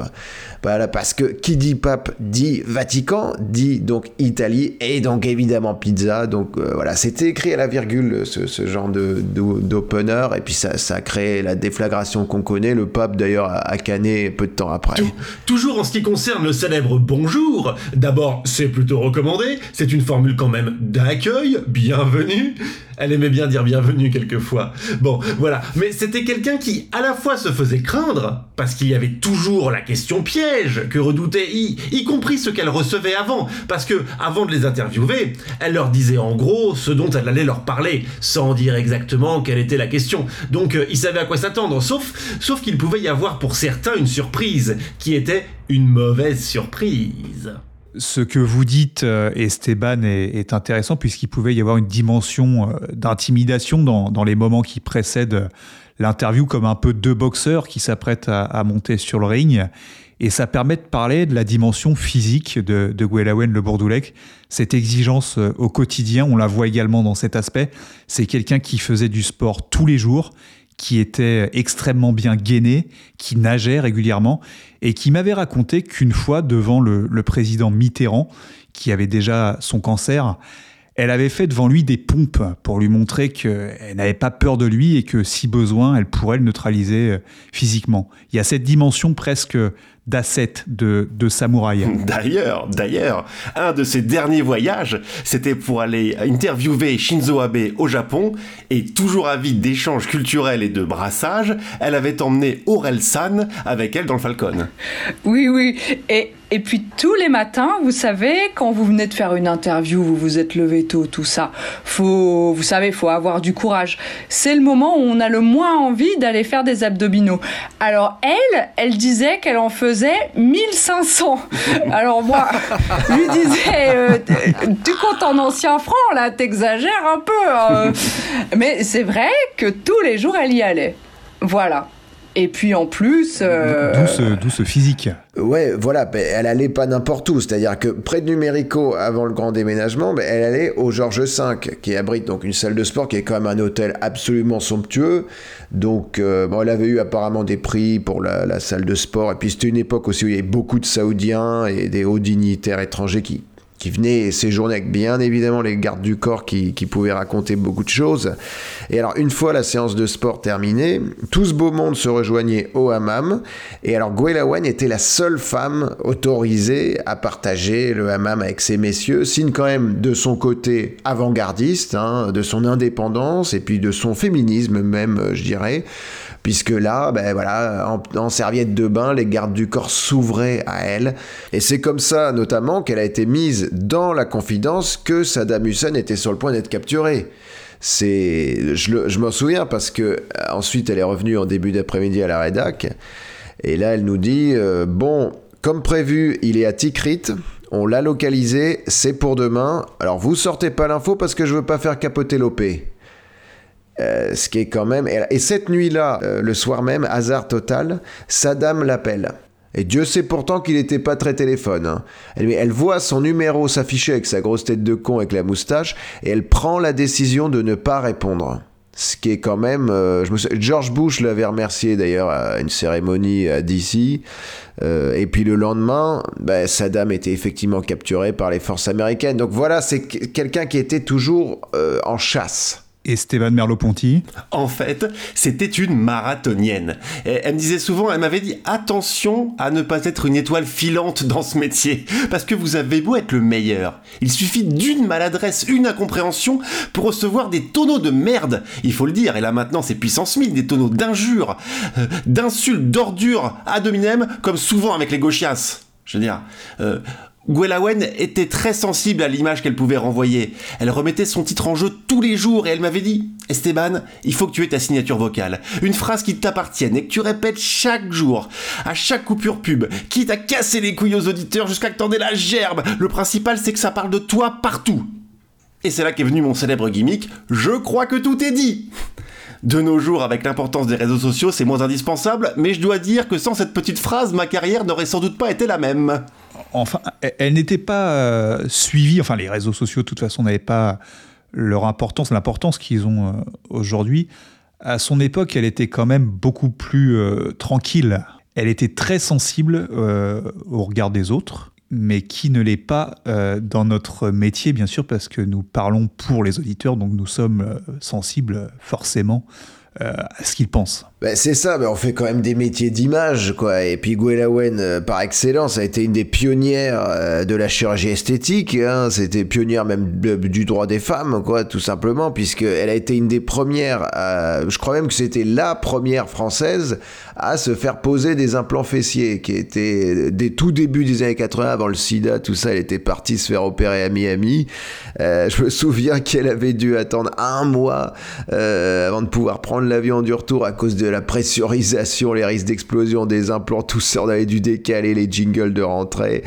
F: Voilà, parce que qui dit pape dit Vatican, dit donc Italie et donc évidemment pizza. Donc euh, voilà, c'était écrit à la virgule ce, genre de, de- d'opener et puis ça, ça a la déflagration qu'on connaît. Le pape d'ailleurs a, a canné peu de temps après.
S: Toujours en ce qui concerne le célèbre bonjour, d'abord c'est plutôt recommandé, c'est une formule quand même d'accueil, bienvenue. Elle aimait bien dire bienvenue quelquefois. Bon, voilà. Mais c'était quelqu'un qui, à la fois, se faisait craindre, parce qu'il y avait toujours la question piège que redoutait y, y compris ce qu'elle recevait avant. Parce que, avant de les interviewer, elle leur disait en gros ce dont elle allait leur parler, sans dire exactement quelle était la question. Donc, euh, ils savaient à quoi s'attendre. Sauf, sauf qu'il pouvait y avoir pour certains une surprise, qui était une mauvaise surprise.
C: Ce que vous dites, euh, Esteban, est, intéressant puisqu'il pouvait y avoir une dimension euh, d'intimidation dans, les moments qui précèdent l'interview, comme un peu deux boxeurs qui s'apprêtent à, monter sur le ring. Et ça permet de parler de la dimension physique de, de Gwellawen Le Bourdoulec. Cette exigence euh, au quotidien, on la voit également dans cet aspect. C'est quelqu'un qui faisait du sport tous les jours, qui était extrêmement bien gainé, qui nageait régulièrement, et qui m'avait raconté qu'une fois, devant le, président Mitterrand, qui avait déjà son cancer, elle avait fait devant lui des pompes pour lui montrer qu'elle n'avait pas peur de lui et que si besoin, elle pourrait le neutraliser euh, physiquement. Il y a cette dimension presque d'asset de, de samouraï. [laughs]
E: D'ailleurs, d'ailleurs, un de ses derniers voyages, c'était pour aller interviewer Shinzo Abe au Japon, et toujours avide d'échanges culturels et de brassage, elle avait emmené Aurel San avec elle dans le Falcon.
G: Oui, oui. Et, et puis tous les matins, vous savez, quand vous venez de faire une interview, vous vous êtes levé tôt, tout ça. Faut, vous savez, faut avoir du courage. C'est le moment où on a le moins envie d'aller faire des abdominaux. Alors elle, elle disait qu'elle en faisait 1500. Alors moi, lui disais, euh, tu comptes en ancien franc là, t'exagères un peu. hein. Mais c'est vrai que tous les jours elle y allait. Voilà. Et puis en plus. euh,
C: D'où ce, d'où ce physique.
F: Ouais, voilà, ben, elle allait pas n'importe où, c'est-à-dire que près de Numérico, avant le grand déménagement, ben, elle allait au Georges V, qui abrite donc une salle de sport qui est quand même un hôtel absolument somptueux. Donc, euh, bon, elle avait eu apparemment des prix pour la, la salle de sport, et puis c'était une époque aussi où il y avait beaucoup de Saoudiens et des hauts dignitaires étrangers qui, qui séjourner avec bien évidemment les gardes du corps qui, pouvaient raconter beaucoup de choses. Et alors, une fois la séance de sport terminée, tout ce beau monde se rejoignait au hammam. Et alors, Gwellawen était la seule femme autorisée à partager le hammam avec ces messieurs, signe quand même de son côté avant-gardiste, hein, de son indépendance et puis de son féminisme même, euh, je dirais puisque là, ben voilà, en, serviette de bain, les gardes du corps s'ouvraient à elle. Et c'est comme ça, notamment, qu'elle a été mise dans la confidence que Saddam Hussein était sur le point d'être capturé. C'est, je m'en souviens parce que euh, ensuite elle est revenue en début d'après-midi à la rédac, et là elle nous dit euh, bon, comme prévu, il est à Tikrit. On l'a localisé, c'est pour demain. Alors vous sortez pas l'info parce que je veux pas faire capoter l'OP. Euh, ce qui est quand même. Et, et cette nuit-là, euh, le soir même, hasard total, Saddam l'appelle. Et Dieu sait pourtant qu'il n'était pas très téléphone. hein. Elle, voit son numéro s'afficher avec sa grosse tête de con avec la moustache et elle prend la décision de ne pas répondre. Ce qui est quand même. euh, George Bush l'avait remercié d'ailleurs à une cérémonie à DC. Et puis le lendemain, ben, Saddam était effectivement capturé par les forces américaines. Donc voilà, c'est que- quelqu'un qui était toujours en chasse.
C: Esteban Merleau-Ponty.
E: En fait, c'était une marathonienne. Elle me disait souvent, elle m'avait dit attention à ne pas être une étoile filante dans ce métier, parce que vous avez beau être le meilleur, il suffit d'une maladresse, une incompréhension pour recevoir des tonneaux de merde. Il faut le dire. Et là maintenant, c'est puissance 1000, des tonneaux d'injures, euh, d'insultes, d'ordures, ad hominem, comme souvent avec les gauchias. Je veux dire. Euh, Gwellawen était très sensible à l'image qu'elle pouvait renvoyer. Elle remettait son titre en jeu tous les jours et elle m'avait dit Esteban, il faut que tu aies ta signature vocale. Une phrase qui t'appartienne et que tu répètes chaque jour, à chaque coupure pub, quitte à casser les couilles aux auditeurs jusqu'à que t'en aies la gerbe. Le principal, c'est que ça parle de toi partout. Et c'est là qu'est venu mon célèbre gimmick Je crois que tout est dit de nos jours, avec l'importance des réseaux sociaux, c'est moins indispensable, mais je dois dire que sans cette petite phrase, ma carrière n'aurait sans doute pas été la même.
C: Enfin, elle- n'était pas euh, suivie, enfin les réseaux sociaux de toute façon n'avaient pas leur importance, l'importance qu'ils ont euh, aujourd'hui. À son époque, elle était quand même beaucoup plus euh, tranquille. Elle était très sensible au regard des autres, mais qui ne l'est pas dans notre métier, bien sûr, parce que nous parlons pour les auditeurs, donc nous sommes sensibles forcément euh, à ce qu'il pense.
F: Ben, c'est ça, ben, on fait quand même des métiers d'image, quoi. Et puis Gwellawen, euh, par excellence, a été une des pionnières euh, de la chirurgie esthétique. Hein. C'était pionnière même du droit des femmes, quoi, tout simplement, puisqu'elle a été une des premières. à- je crois même que c'était la première française à se faire poser des implants fessiers, qui était des tout débuts des années 80, avant le sida, tout ça. Elle était partie se faire opérer à Miami. Euh, je me souviens [laughs] qu'elle avait dû attendre un mois euh, avant de pouvoir prendre l'avion du retour à cause de la pressurisation, les risques d'explosion des implants, tout ça, on avait dû les jingles de rentrée.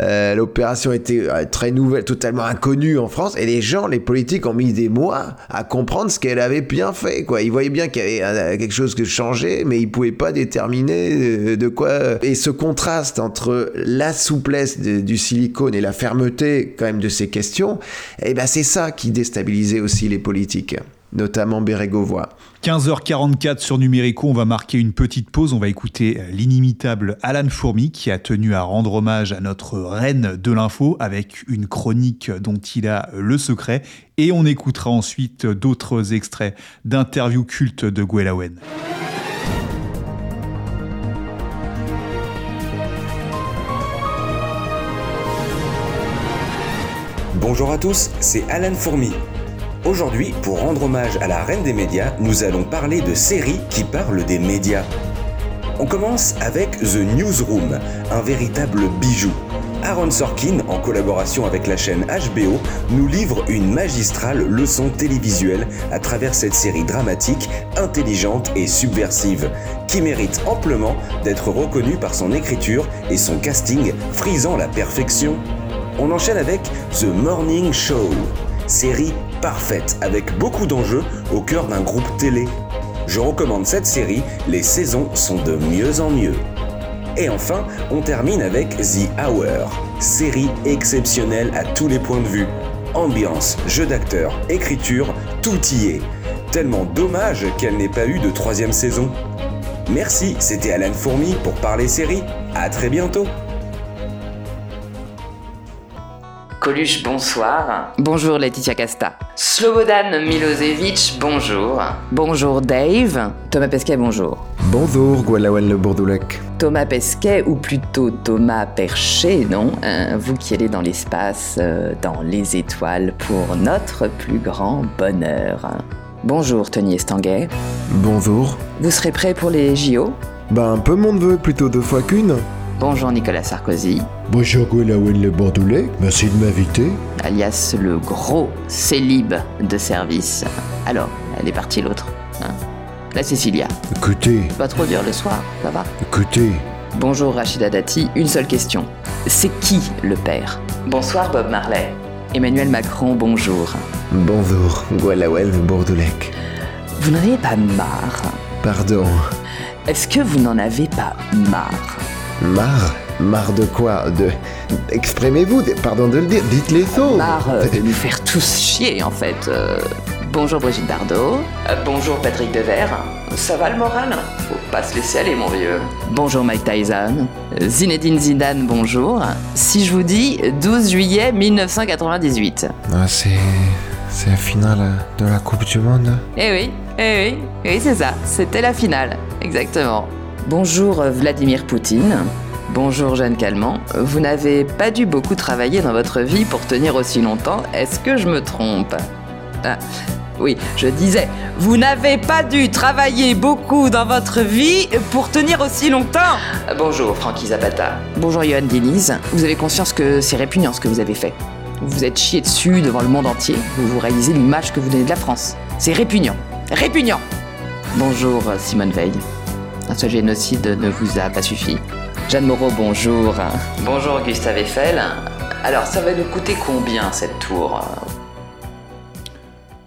F: Euh, L'opération était euh, très nouvelle, totalement inconnue en France, et les gens, les politiques ont mis des mois à comprendre ce qu'elle avait bien fait. Quoi. Ils voyaient bien qu'il y avait euh, quelque chose qui changeait, mais ils pouvaient pas déterminer de quoi. Et ce contraste entre la souplesse du silicone et la fermeté quand même de ces questions, eh ben c'est ça qui déstabilisait aussi les politiques, notamment Bérégovoy.
C: 15h44 sur Numérico, on va marquer une petite pause. On va écouter l'inimitable Alan Fourmi qui a tenu à rendre hommage à notre reine de l'info avec une chronique dont il a le secret. Et on écoutera ensuite d'autres extraits d'interviews cultes de Gwellawen.
T: Bonjour à tous, c'est Alan Fourmi. Aujourd'hui, pour rendre hommage à la reine des médias, nous allons parler de séries qui parlent des médias. On commence avec The Newsroom, un véritable bijou. Aaron Sorkin, en collaboration avec la chaîne HBO, nous livre une magistrale leçon télévisuelle à travers cette série dramatique, intelligente et subversive, qui mérite amplement d'être reconnue par son écriture et son casting frisant la perfection. On enchaîne avec The Morning Show, série parfaite avec beaucoup d'enjeux au cœur d'un groupe télé. Je recommande cette série, les saisons sont de mieux en mieux. Et enfin, on termine avec The Hour, série exceptionnelle à tous les points de vue. Ambiance, jeu d'acteur, écriture, tout y est. Tellement dommage qu'elle n'ait pas eu de troisième saison. Merci, c'était Alan Fourmi pour parler série. À très bientôt.
H: Coluche, bonsoir. Bonjour Laetitia Casta. Slobodan Milosevic, bonjour. Bonjour Dave. Thomas Pesquet, bonjour.
F: Bonjour, Gwellawen le Bourdoulec.
H: Thomas Pesquet, ou plutôt Thomas Perché, non Hein, Vous qui allez dans l'espace, euh, dans les étoiles, pour notre plus grand bonheur. Bonjour Tony Estanguet.
F: Bonjour.
H: Vous serez prêt pour les JO
F: Ben, peu monde veut, plutôt deux fois qu'une.
H: Bonjour Nicolas Sarkozy,
U: Bonjour Gwellawen le Bordelais, merci de m'inviter.
H: alias le gros célib de service. Alors, elle est partie l'autre. hein La Cécilia.
U: Écoutez,
H: Pas trop dur le soir, ça va
U: écoutez,
H: Bonjour Rachida Dati, une seule question. C'est qui le père? Bonsoir Bob Marley. Emmanuel Macron, bonjour.
F: Bonjour, Gwellawen le Bourdoulec.
H: Vous n'en avez pas marre?
F: Pardon.
H: Est-ce que vous n'en avez pas marre?
F: Marre Marre de quoi De. Exprimez-vous, pardon de le dire, dites les choses.
H: Marre euh, de nous faire tous chier en fait. Euh, bonjour Brigitte Bardot. Euh, bonjour Patrick Devers. Ça va le moral? Faut pas se laisser aller mon vieux. Bonjour Mike Tyson. Zinedine Zidane, bonjour. Si je vous dis 12 juillet 1998.
F: Ah, c'est. C'est la finale de la Coupe du Monde
H: Eh oui, eh oui, oui c'est ça, c'était la finale, exactement. Bonjour euh, Vladimir Poutine. Bonjour Jeanne Calment. Vous n'avez pas dû beaucoup travailler dans votre vie pour tenir aussi longtemps, est-ce que je me trompe? Ah, Oui, je disais, vous n'avez pas dû travailler beaucoup dans votre vie pour tenir aussi longtemps Bonjour Francky Zapata. Bonjour Johan Diniz. Vous avez conscience que c'est répugnant ce que vous avez fait vous vous êtes chié dessus devant le monde entier, vous vous réalisez l'image que vous donnez de la France. C'est répugnant. Répugnant Bonjour Simone Veil. Ce génocide ne vous a pas suffi. Jeanne Moreau, bonjour. Bonjour Gustave Eiffel. Alors, ça va nous coûter combien cette tour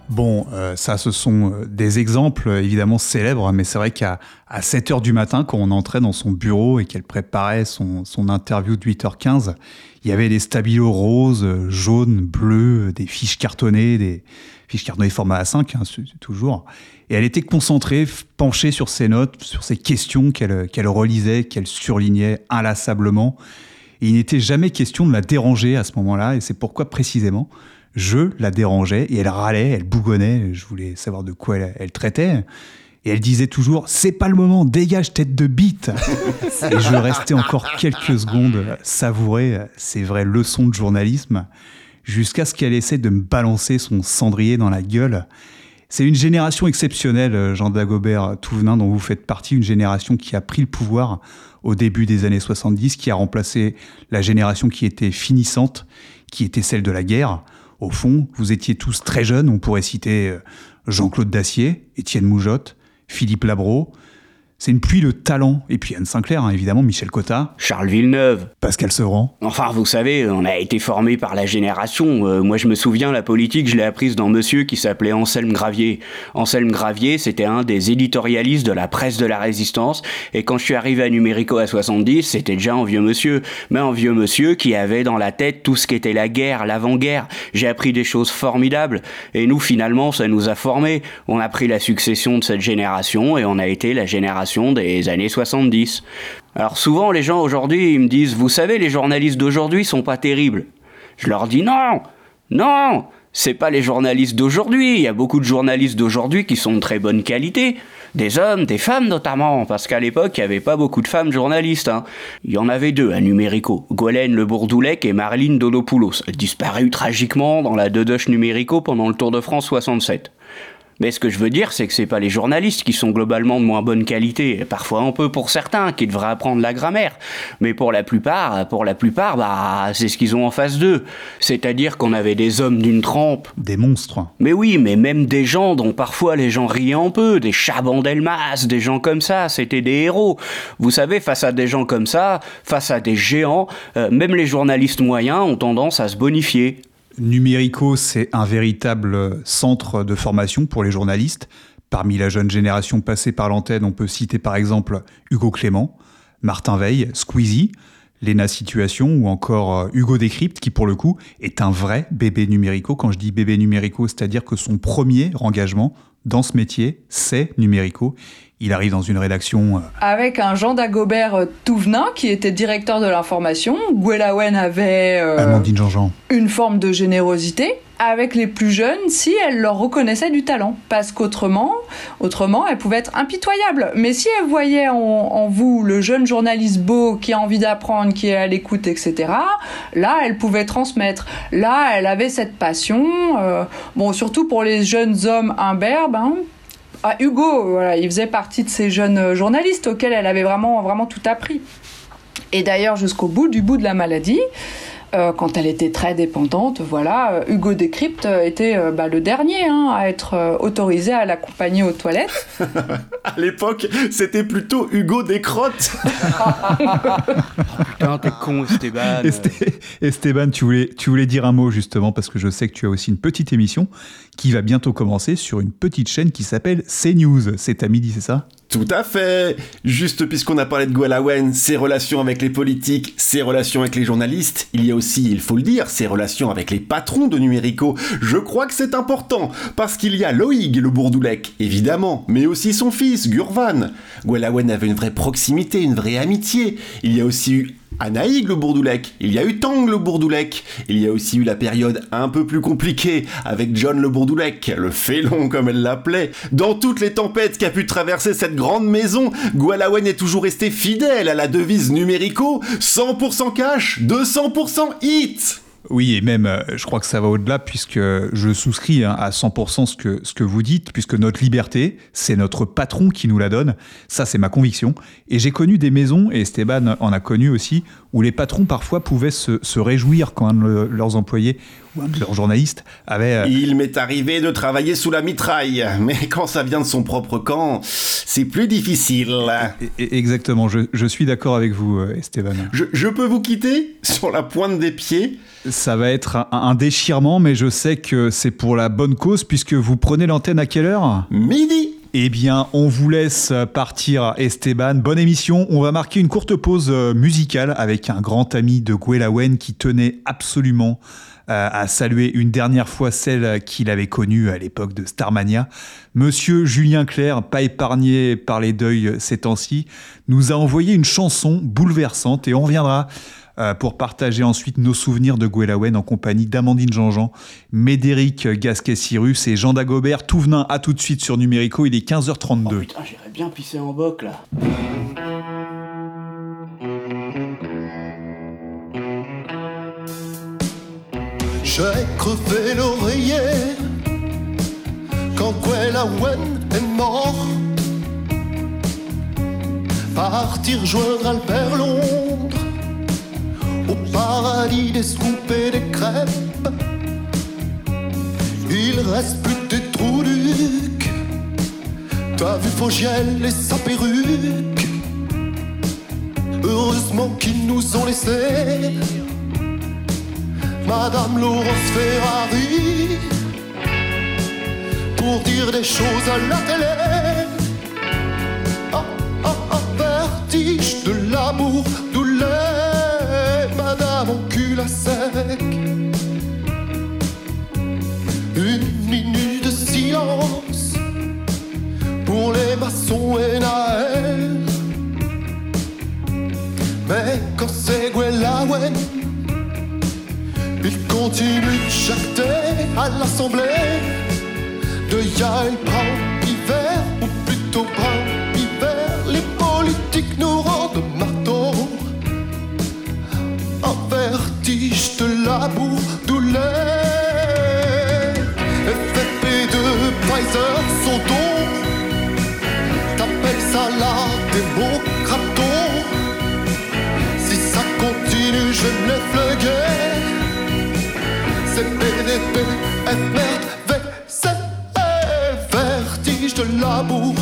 C: Bon, euh, ça, ce sont euh, des exemples euh, évidemment célèbres, mais c'est vrai qu'à à 7 h du matin, quand on entrait dans son bureau et qu'elle préparait son, son interview de 8h15, il y avait des stabilos roses, jaunes, bleus, des fiches cartonnées, des fiches cartonnées format A5, hein, c'est- c'est toujours. Et elle était concentrée, penchée sur ses notes, sur ses questions qu'elle qu'elle relisait, qu'elle surlignait inlassablement. Et il n'était jamais question de la déranger à ce moment-là, et c'est pourquoi précisément je la dérangeais, et elle râlait, elle bougonnait, je voulais savoir de quoi elle, traitait. Et elle disait toujours C'est pas le moment, dégage tête de bite [laughs] Et je restais encore quelques secondes savourer ces vraies leçons de journalisme, jusqu'à ce qu'elle essaie de me balancer son cendrier dans la gueule. C'est une génération exceptionnelle, Jean Dagobert Touvenin, dont vous faites partie, une génération qui a pris le pouvoir au début des années 70, qui a remplacé la génération qui était finissante, qui était celle de la guerre. Au fond, vous étiez tous très jeunes, on pourrait citer euh, Jean-Claude Dacier, Étienne Moujotte, Philippe Labro, c'est une pluie de talent. Et puis Anne Sinclair, hein, évidemment, Michel Cotta.
I: Charles Villeneuve.
C: Pascal Sevran.
I: Enfin, vous savez, on a été formé par la génération. Euh, moi, je me souviens, la politique, je l'ai apprise d'un monsieur qui s'appelait Anselme Gravier. Anselme Gravier, c'était un des éditorialistes de la presse de la résistance. Et quand je suis arrivé à Numérico à 70, c'était déjà un vieux monsieur. Mais un vieux monsieur qui avait dans la tête tout ce qu'était la guerre, l'avant-guerre. J'ai appris des choses formidables. Et nous, finalement, ça nous a formés. On a pris la succession de cette génération et on a été la génération des années 70. Alors souvent les gens aujourd'hui me disent vous savez les journalistes d'aujourd'hui sont pas terribles. Je leur dis non, non, c'est pas les journalistes d'aujourd'hui, il y a beaucoup de journalistes d'aujourd'hui qui sont de très bonne qualité, des hommes, des femmes notamment, parce qu'à l'époque il n'y avait pas beaucoup de femmes journalistes. Hein. Il y en avait deux à Numérico, Gwendoline Le Bourdoulec et Marlene Dodopoulos, disparues tragiquement dans la Dedoche Numérico pendant le Tour de France 67. Mais ce que je veux dire, c'est que c'est pas les journalistes qui sont globalement de moins bonne qualité. Parfois un peu pour certains qui devraient apprendre la grammaire. Mais pour la plupart, pour la plupart, bah, c'est ce qu'ils ont en face d'eux. C'est-à-dire qu'on avait des hommes d'une trempe.
C: Des monstres.
I: Mais oui, mais même des gens dont parfois les gens riaient un peu. Des Chabandelmas, des gens comme ça. C'était des héros. Vous savez, face à des gens comme ça, face à des géants, euh, même les journalistes moyens ont tendance à se bonifier.
C: Numérico, c'est un véritable centre de formation pour les journalistes. Parmi la jeune génération passée par l'antenne, on peut citer par exemple Hugo Clément, Martin Veil, Squeezie, Lena Situation ou encore euh, Hugo Décrypte, qui pour le coup est un vrai bébé numérico. Quand je dis bébé numérico, c'est-à-dire que son premier engagement dans ce métier, c'est numérico. Il arrive dans une rédaction. Euh,
G: Avec un Jean Dagobert euh, Touvenin, qui était directeur de l'information. Gwellawen avait.
C: Euh, Amandine Jean-Jean.
G: Une forme de générosité. Avec les plus jeunes, si elle leur reconnaissait du talent. Parce qu'autrement, autrement, elle pouvait être impitoyable. Mais si elle voyait en, vous le jeune journaliste beau qui a envie d'apprendre, qui est à l'écoute, etc., là, elle pouvait transmettre. Là, elle avait cette passion. bon, surtout pour les jeunes hommes imberbes, hein, ah, Hugo, voilà, il faisait partie de ces jeunes journalistes auxquels elle avait vraiment, vraiment tout appris. Et d'ailleurs, jusqu'au bout du bout de la maladie, euh, quand elle était très dépendante, voilà, euh, Hugo Décrypte était euh, bah, le dernier hein, à être autorisé à l'accompagner aux toilettes. [laughs]
E: à l'époque, c'était plutôt Hugo Décrotte. [laughs]
I: putain, t'es con, Esteban.
C: Esteban, tu voulais, tu voulais dire un mot justement parce que je sais que tu as aussi une petite émission qui va bientôt commencer sur une petite chaîne qui s'appelle CNews. C'est à midi, c'est ça?
E: Tout à fait Juste puisqu'on a parlé de Gwalawen, ses relations avec les politiques, ses relations avec les journalistes, il y a aussi, il faut le dire, ses relations avec les patrons de Numérico. Je crois que c'est important, parce qu'il y a Loïg le Bourdoulec, évidemment, mais aussi son fils, Gurvan. Gwalawen avait une vraie proximité, une vraie amitié. Il y a aussi eu Anaïg le Bourdoulec, il y a eu Tang le Bourdoulec, il y a aussi eu la période un peu plus compliquée avec John le Bourdoulec, le félon comme elle l'appelait. Dans toutes les tempêtes qu'a pu traverser cette grande maison, Gualawen est toujours resté fidèle à la devise numérico. 100% cash, 200% hit
C: oui, et même, euh, je crois que ça va au-delà, puisque je souscris hein, à 100% ce que, ce que vous dites, puisque notre liberté, c'est notre patron qui nous la donne. Ça, c'est ma conviction. Et j'ai connu des maisons, et Esteban en a connu aussi, où les patrons parfois pouvaient se, se réjouir quand un de leurs employés ou un de leurs journalistes avait... Euh,
E: Il m'est arrivé de travailler sous la mitraille, mais quand ça vient de son propre camp, c'est plus difficile.
C: exactement, je, je suis d'accord avec vous, euh, Esteban.
E: Je, je, peux vous quitter sur la pointe des pieds?
C: Ça va être un, un déchirement, mais je sais que c'est pour la bonne cause, puisque vous prenez l'antenne à quelle heure?
E: Midi
C: eh bien, on vous laisse partir, Esteban. Bonne émission. On va marquer une courte pause euh, musicale avec un grand ami de Gwelawen qui tenait absolument euh, à saluer une dernière fois celle qu'il avait connue à l'époque de Starmania. Monsieur Julien Clerc, pas épargné par les deuils ces temps-ci, nous a envoyé une chanson bouleversante et on reviendra euh, pour partager ensuite nos souvenirs de Gwellawen en compagnie d'Amandine Jean-Jean, Médéric Gasquet-Cyrus et Jean Dagobert. Tout venin à tout de suite sur Numérico, il est 15h32.
I: Putain, j'irais bien pisser en boc là.
V: J'ai crevé l'oreiller quand Gwellawen est mort. Partir joindre Albert Londres au paradis des scoops et des crêpes. Il reste plus que des trous ducs. T'as vu Fogiel et sa perruque. Heureusement qu'ils nous ont laissés. Madame Laurence Ferrari pour dire des choses à la télé. Ah, ah, ah, vertige de l'amour, En cul à sec. Une minute de silence pour les maçons et Naël. Mais quand c'est Gwellawen il continue de jacter à l'Assemblée de Yael Brown hiver, ou plutôt Brown C'est vertige de l'amour,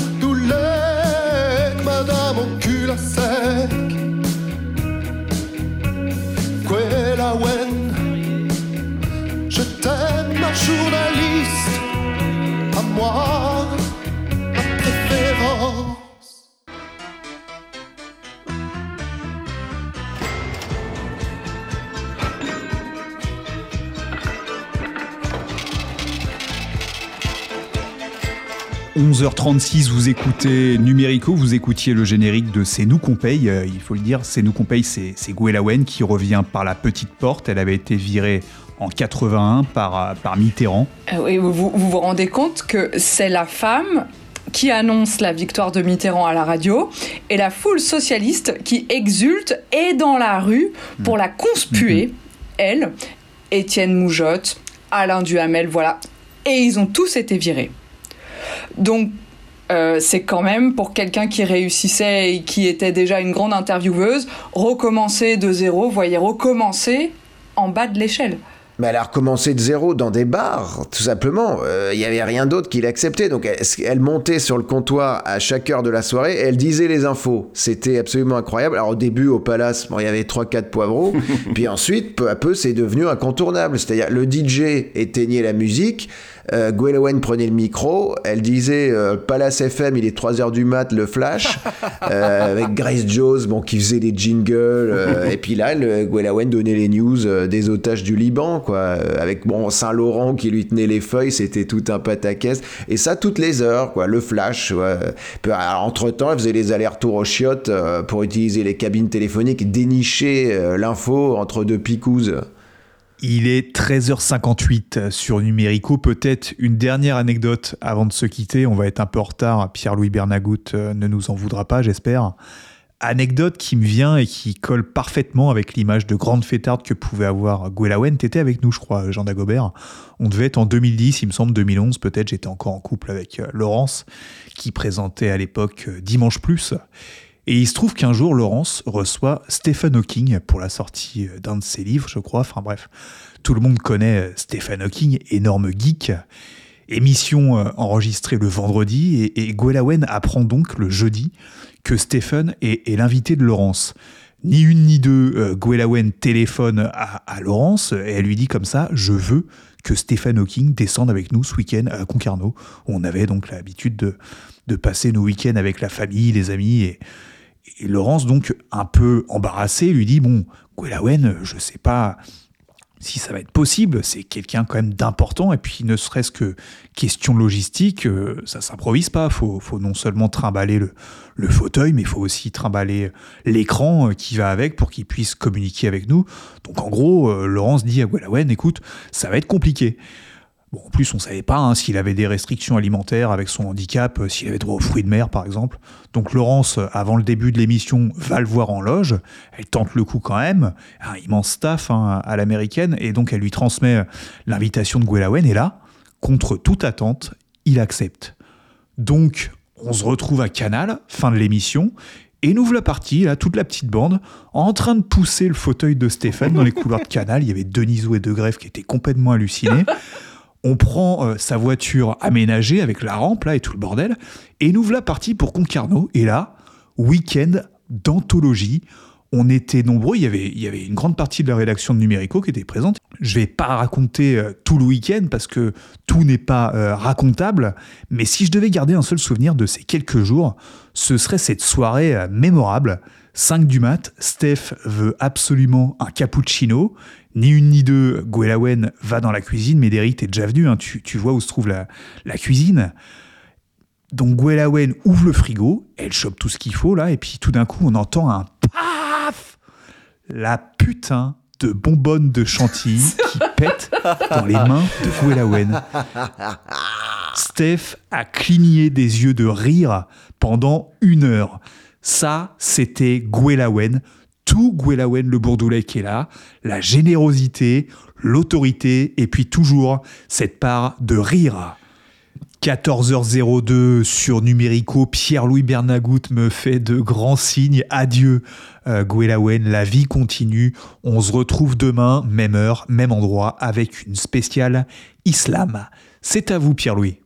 C: 11h36, vous écoutez Numérico, vous écoutiez le générique de C'est nous qu'on paye. Euh, il faut le dire, C'est nous qu'on paye, c'est c'est Gwellawen qui revient par la petite porte. Elle avait été virée en 81 par, euh, par Mitterrand.
G: Euh, oui, vous, vous vous rendez compte que c'est la femme qui annonce la victoire de Mitterrand à la radio et la foule socialiste qui exulte et dans la rue pour la conspuer, elle, Étienne Moujotte, Alain Duhamel, voilà. Et ils ont tous été virés. Donc, euh, c'est quand même pour quelqu'un qui réussissait et qui était déjà une grande intervieweuse, recommencer de zéro, voyez, recommencer en bas de l'échelle.
F: Mais elle a recommencé de zéro dans des bars, tout simplement. Euh, Il n'y avait rien d'autre qui l'acceptait. Donc elle, elle montait sur le comptoir à chaque heure de la soirée et elle disait les infos. C'était absolument incroyable. Alors au début, au Palace, bon, il y avait 3-4 poivreaux. [laughs] puis ensuite, peu à peu, c'est devenu incontournable. C'est-à-dire le DJ éteignait la musique. Euh, Gwendolen prenait le micro, elle disait euh, Palace FM, il est 3h du mat, le flash, [laughs] euh, avec Grace Jones bon, qui faisait des jingles, euh, et puis là, le, Gwendolen donnait les news euh, des otages du Liban, quoi, euh, avec bon, Saint-Laurent qui lui tenait les feuilles, c'était tout un pataquès, et ça toutes les heures, quoi, le flash. entre-temps, elle faisait les allers-retours aux chiottes euh, pour utiliser les cabines téléphoniques, dénicher euh, l'info entre deux picouses.
C: Il est 13h58 sur Numérico. Peut-être une dernière anecdote avant de se quitter. On va être un peu en retard. Pierre-Louis Bernagout euh, ne nous en voudra pas, j'espère. Anecdote qui me vient et qui colle parfaitement avec l'image de grande fêtarde que pouvait avoir Gwellawen. T'étais avec nous, je crois, Jean Dagobert. On devait être en 2010, il me semble, 2011 peut-être. J'étais encore en couple avec euh, Laurence, qui présentait à l'époque euh, Dimanche Plus. Et il se trouve qu'un jour, Laurence reçoit Stephen Hawking pour la sortie euh, d'un de ses livres, je crois. Enfin bref, tout le monde connaît euh, Stephen Hawking, énorme geek. Émission euh, enregistrée le vendredi et, et Gwellawen apprend donc le jeudi que Stephen est, l'invité de Laurence. Ni une ni deux, Gwellawen téléphone à, Laurence et elle lui dit comme ça Je veux que Stephen Hawking descende avec nous ce week-end à Concarneau. On avait donc l'habitude de, de passer nos week-ends avec la famille, les amis et Laurence, donc un peu embarrassée, lui dit Bon, Gwellawen, je sais pas si ça va être possible. C'est quelqu'un quand même d'important. Et puis, ne serait-ce que question logistique, euh, ça s'improvise pas. Faut, faut non seulement trimballer le, le fauteuil, mais il faut aussi trimballer l'écran euh, qui va avec pour qu'il puisse communiquer avec nous. Donc, en gros, euh, Laurence dit à Gwelawen, écoute, ça va être compliqué. En plus, on savait pas hein, s'il avait des restrictions alimentaires avec son handicap, euh, s'il avait droit aux fruits de mer, par exemple. Donc Laurence, euh, avant le début de l'émission, va le voir en loge. Elle tente le coup quand même. Un immense staff hein, à l'américaine. Et donc, elle lui transmet euh, l'invitation de Gwelawen. Et là, contre toute attente, il accepte. Donc, on se retrouve à Canal, fin de l'émission. Et nous voilà partis, là, toute la petite bande, en train de pousser le fauteuil de Stéphane dans les couloirs de Canal. Il y avait Denisot et De Grève qui étaient complètement hallucinés. [laughs] On prend euh, sa voiture aménagée avec la rampe là et tout le bordel, et nous voilà partis pour Concarneau. Et là, week-end d'anthologie. On était nombreux, il y, avait, une grande partie de la rédaction de Numérico qui était présente. Je vais pas raconter euh, tout le week-end parce que tout n'est pas euh, racontable, mais si je devais garder un seul souvenir de ces quelques jours, ce serait cette soirée mémorable. 5 du mat, Steph veut absolument un cappuccino. Ni une ni deux, Gwelawen va dans la cuisine. Médéric, t'es déjà venu, hein, tu, tu vois où se trouve la, la cuisine. Donc Gwelawen ouvre le frigo, elle chope tout ce qu'il faut là, et puis tout d'un coup on entend un paf La putain de bonbonne de chantilly [laughs] qui pète dans les mains de Gwelawen. Steph a cligné des yeux de rire pendant une heure. Ça, c'était Gwelawen. Tout Gwelawen le Bourdoulet qui est là. La générosité, l'autorité, et puis toujours cette part de rire. 14h02 sur Numérico, Pierre-Louis Bernagout me fait de grands signes. Adieu, euh, Gwelawen, la vie continue. On se retrouve demain, même heure, même endroit, avec une spéciale Islam. C'est à vous, Pierre-Louis.